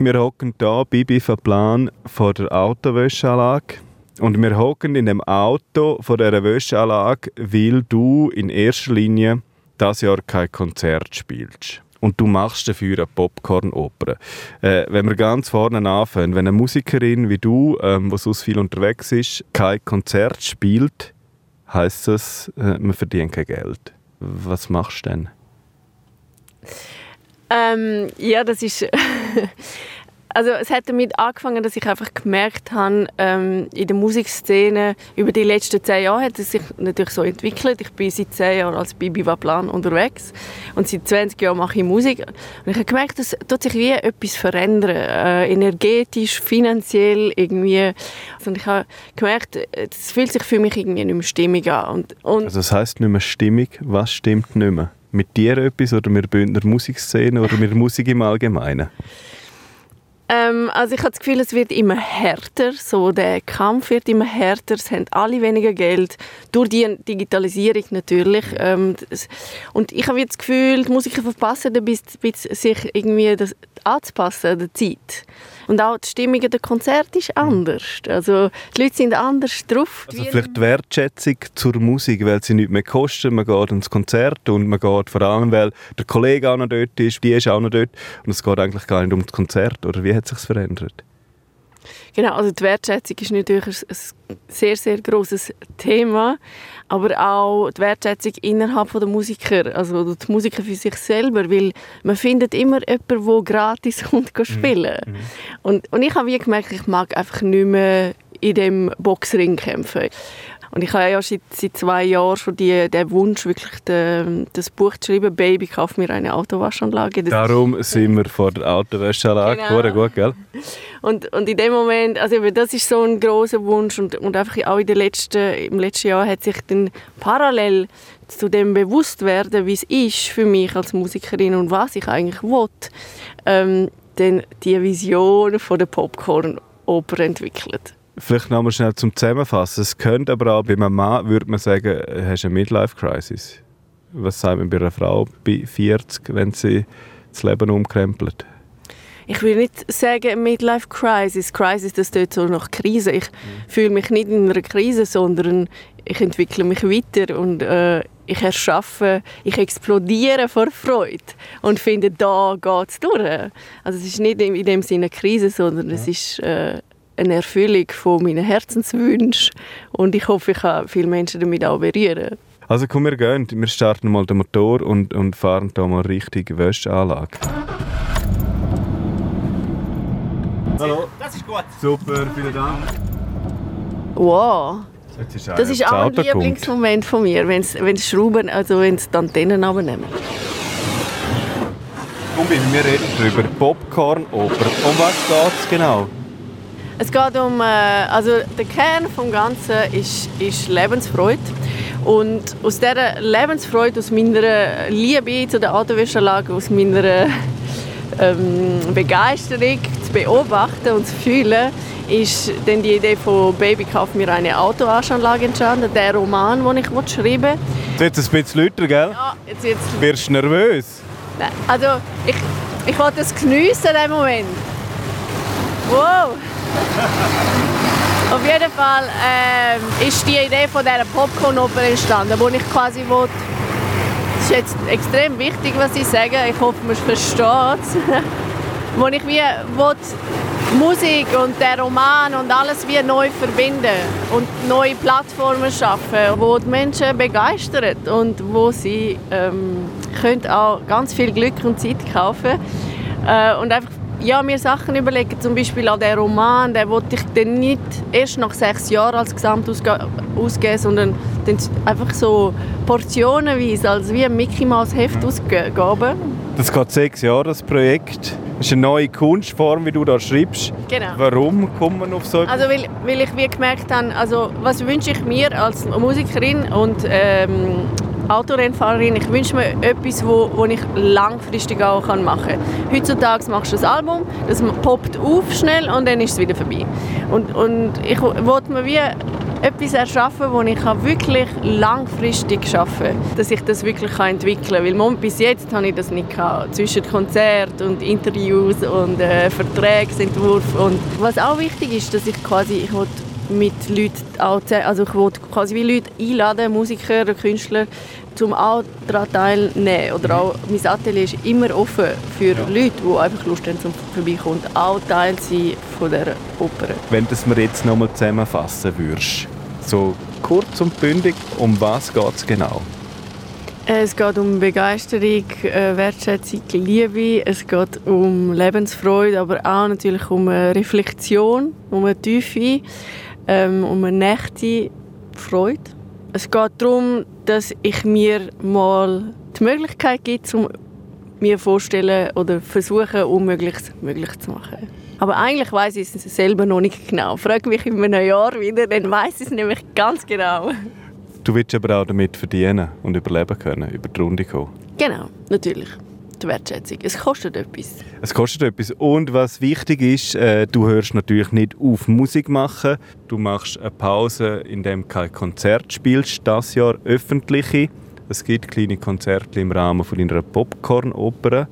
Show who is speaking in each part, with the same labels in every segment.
Speaker 1: Wir hocken hier, Bibi Plan, vor der Autowäscheanlage. Und wir hocken in dem Auto vor dieser Wäscheanlage, weil du in erster Linie das Jahr kein Konzert spielst. Und du machst dafür eine Popcorn-Oper. Äh, wenn wir ganz vorne anfangen, wenn eine Musikerin wie du, ähm, die sonst viel unterwegs ist, kein Konzert spielt, heisst das, äh, man verdient kein Geld. Was machst du denn?
Speaker 2: Ähm, ja, das ist also es hat damit angefangen, dass ich einfach gemerkt habe, ähm, in der Musikszene über die letzten zehn Jahre hat es sich natürlich so entwickelt. Ich bin seit zehn Jahren als Bibi Waplan unterwegs und seit 20 Jahren mache ich Musik. Und ich habe gemerkt, dass tut sich wie etwas verändern, äh, energetisch, finanziell irgendwie. Und ich habe gemerkt, es fühlt sich für mich irgendwie nicht mehr stimmig an. Und,
Speaker 1: und also das heißt nicht mehr stimmig. Was stimmt nicht mehr? Mit dir etwas oder mit der Bündner Musikszene oder mit der Musik im Allgemeinen?
Speaker 2: Ähm, also ich habe das Gefühl, es wird immer härter. So, der Kampf wird immer härter. Es haben alle weniger Geld. Durch die Digitalisierung natürlich. Ähm, das, und ich habe das Gefühl, die Musiker verpassen ein bisschen, sich irgendwie das anzupassen der Zeit. Und auch die Stimmung der Konzert ist anders. Also die Leute sind anders drauf.
Speaker 1: Also vielleicht die Wertschätzung zur Musik, weil sie nicht mehr kostet. Man geht ins Konzert und man geht vor allem, weil der Kollege auch noch dort ist, die ist auch noch dort. Und es geht eigentlich gar nicht um das Konzert. Oder wie hat sich verändert?
Speaker 2: Genau, also die Wertschätzung ist natürlich ein sehr, sehr großes Thema, aber auch die Wertschätzung innerhalb der Musiker, also die Musiker für sich selber, weil man findet immer jemanden, der gratis kommt mhm. spielen. Mhm. Und, und ich habe wie gemerkt, ich mag einfach nicht mehr in dem Boxring kämpfen. Und ich habe ja seit, seit zwei Jahren schon die, den Wunsch, wirklich de, das Buch zu schreiben, «Baby, kauf mir eine Autowaschanlage». Das
Speaker 1: Darum sind wir vor der Autowaschanlage. Genau. Gut, gell?
Speaker 2: Und, und in dem Moment, also das ist so ein großer Wunsch und, und einfach auch in den letzten, im letzten Jahr hat sich dann parallel zu dem bewusst werden, wie es ist für mich als Musikerin und was ich eigentlich will, ähm, dann die Vision von der Popcorn-Oper entwickelt.
Speaker 1: Vielleicht noch mal schnell zum Zusammenfassen. Es könnte aber auch bei einem Mann, würde man sagen, hast eine Midlife-Crisis. Was sagt man bei einer Frau bei 40, wenn sie das Leben umkrempelt?
Speaker 2: Ich will nicht sagen Midlife Crisis. Crisis, das tut so nach Krise. Ich mhm. fühle mich nicht in einer Krise, sondern ich entwickle mich weiter und äh, ich erschaffe, ich explodiere vor Freude und finde, da geht es durch. Also es ist nicht in dem Sinne eine Krise, sondern ja. es ist äh, eine Erfüllung von meinen Herzenswünschen und ich hoffe, ich kann viele Menschen damit auch berühren.
Speaker 1: Also komm, wir gehen, wir starten mal den Motor und, und fahren da mal richtig Wäscheanlage. Hallo. Das ist gut. Super, vielen Dank.
Speaker 2: Wow. Das ist auch ein Lieblingsmoment von mir, wenn es Schrauben, also wenn es die Antennen abnehmen.
Speaker 1: Komm, wir reden darüber. Popcorn, Oper. Um was geht es genau?
Speaker 2: Es geht um, äh, also der Kern des Ganzen ist, ist Lebensfreude. Und aus dieser Lebensfreude, aus meiner Liebe zu der Autowäschanlage, aus meiner ähm, Begeisterung zu beobachten und zu fühlen, ist dann die Idee von «Baby, kauf mir eine Autowaschanlage» entstanden, der Roman, den ich schreiben wollte.
Speaker 1: Jetzt ein bisschen lauter, gell? Ja, jetzt, jetzt. Wirst du nervös?
Speaker 2: Nein, also ich, ich wollte es geniessen, diesen Moment. Wow! Auf jeden Fall äh, ist die Idee von dieser Popcorn-Oper entstanden, wo ich quasi wollte, das ist jetzt extrem wichtig, was ich sage, ich hoffe, man versteht es, wo ich wie wollte, Musik und der Roman und alles wie neu verbinden und neue Plattformen schaffen, wo die Menschen begeistern und wo sie ähm, können auch ganz viel Glück und Zeit kaufen. Äh, und einfach ja, mir Sachen überlegen, zum Beispiel an den Roman, den wollte ich dann nicht erst nach sechs Jahren als Gesamtausgeben, sondern dann einfach so portionenweise, als wie ein Mickey Mouse Heft ausgeben.
Speaker 1: Das geht sechs Jahre, das Projekt. Das ist eine neue Kunstform, wie du da schreibst.
Speaker 2: Genau.
Speaker 1: Warum kommt man auf so
Speaker 2: etwas? Also weil, weil ich wie gemerkt habe, also was wünsche ich mir als Musikerin und ähm, Autorennfahrerin, ich wünsche mir etwas, wo, wo ich langfristig auch machen kann. Heutzutage machst du das Album, das poppt auf schnell und dann ist es wieder vorbei. Und, und ich wollte mir wie etwas erschaffen, wo ich wirklich langfristig arbeiten kann. Dass ich das wirklich entwickeln kann. Weil bis jetzt habe ich das nicht gehabt. Zwischen Konzert und Interviews und äh, Vertragsentwurf. Und was auch wichtig ist, dass ich quasi ich mit Leuten also ich will quasi wie Leute einladen, Musiker, Künstler, um auch daran teilzunehmen. Oder auch mein Atelier ist immer offen für ja. Leute, die einfach Lust haben, zum vorbeikommen. Auch Teil sein von dieser Oper.
Speaker 1: Wenn du es mir jetzt nochmal zusammenfassen würdest, so kurz und bündig, um was geht es genau?
Speaker 2: Es geht um Begeisterung, äh, Wertschätzung, Liebe. Es geht um Lebensfreude, aber auch natürlich um eine Reflexion, um eine Tiefe, ähm, um eine nächte Freude. Es geht darum, dass ich mir mal die Möglichkeit gebe, um mir vorstellen oder versuchen, Unmögliches möglich zu machen. Aber eigentlich weiß ich es selber noch nicht genau. Frag mich in einem Jahr wieder, dann weiß ich es nämlich ganz genau.
Speaker 1: Du willst aber auch damit verdienen und überleben können, über die Runde kommen.
Speaker 2: Genau, natürlich die Wertschätzung. Es kostet etwas.
Speaker 1: Es kostet etwas. Und was wichtig ist, äh, du hörst natürlich nicht auf Musik machen. Du machst eine Pause, indem du kein Konzert spielst. Das Jahr öffentliche. Es gibt kleine Konzerte im Rahmen von einer Popcorn-Oper.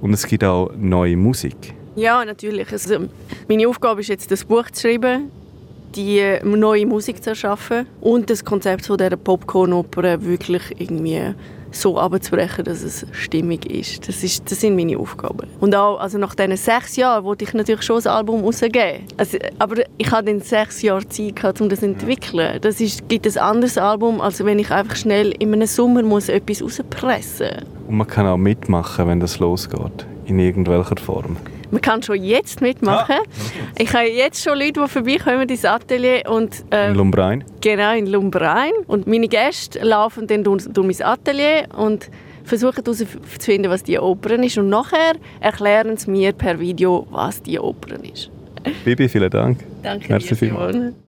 Speaker 1: Und es gibt auch neue Musik.
Speaker 2: Ja, natürlich. Also, meine Aufgabe ist jetzt, das Buch zu schreiben, die neue Musik zu erschaffen und das Konzept von dieser Popcorn-Oper wirklich irgendwie so abzubrechen, dass es stimmig ist. Das, ist. das sind meine Aufgaben. Und auch also nach diesen sechs Jahren wollte ich natürlich schon ein Album rausgeben. Also, aber ich hatte dann sechs Jahre Zeit, gehabt, um das zu entwickeln. Das ist, gibt ein anderes Album, als wenn ich einfach schnell in einem Sommer muss etwas rauspressen muss.
Speaker 1: Und man kann auch mitmachen, wenn das losgeht, in irgendwelcher Form.
Speaker 2: Man kann schon jetzt mitmachen. Ah. Ich habe jetzt schon Leute, die vorbeikommen ins Atelier. Und,
Speaker 1: äh, in Lumbrein?
Speaker 2: Genau, in Lumbrein. Und meine Gäste laufen dann durch, durch mein Atelier und versuchen herauszufinden, was die Oper ist. Und nachher erklären sie mir per Video, was die Oper ist.
Speaker 1: Bibi, vielen Dank.
Speaker 2: Danke Merci dir,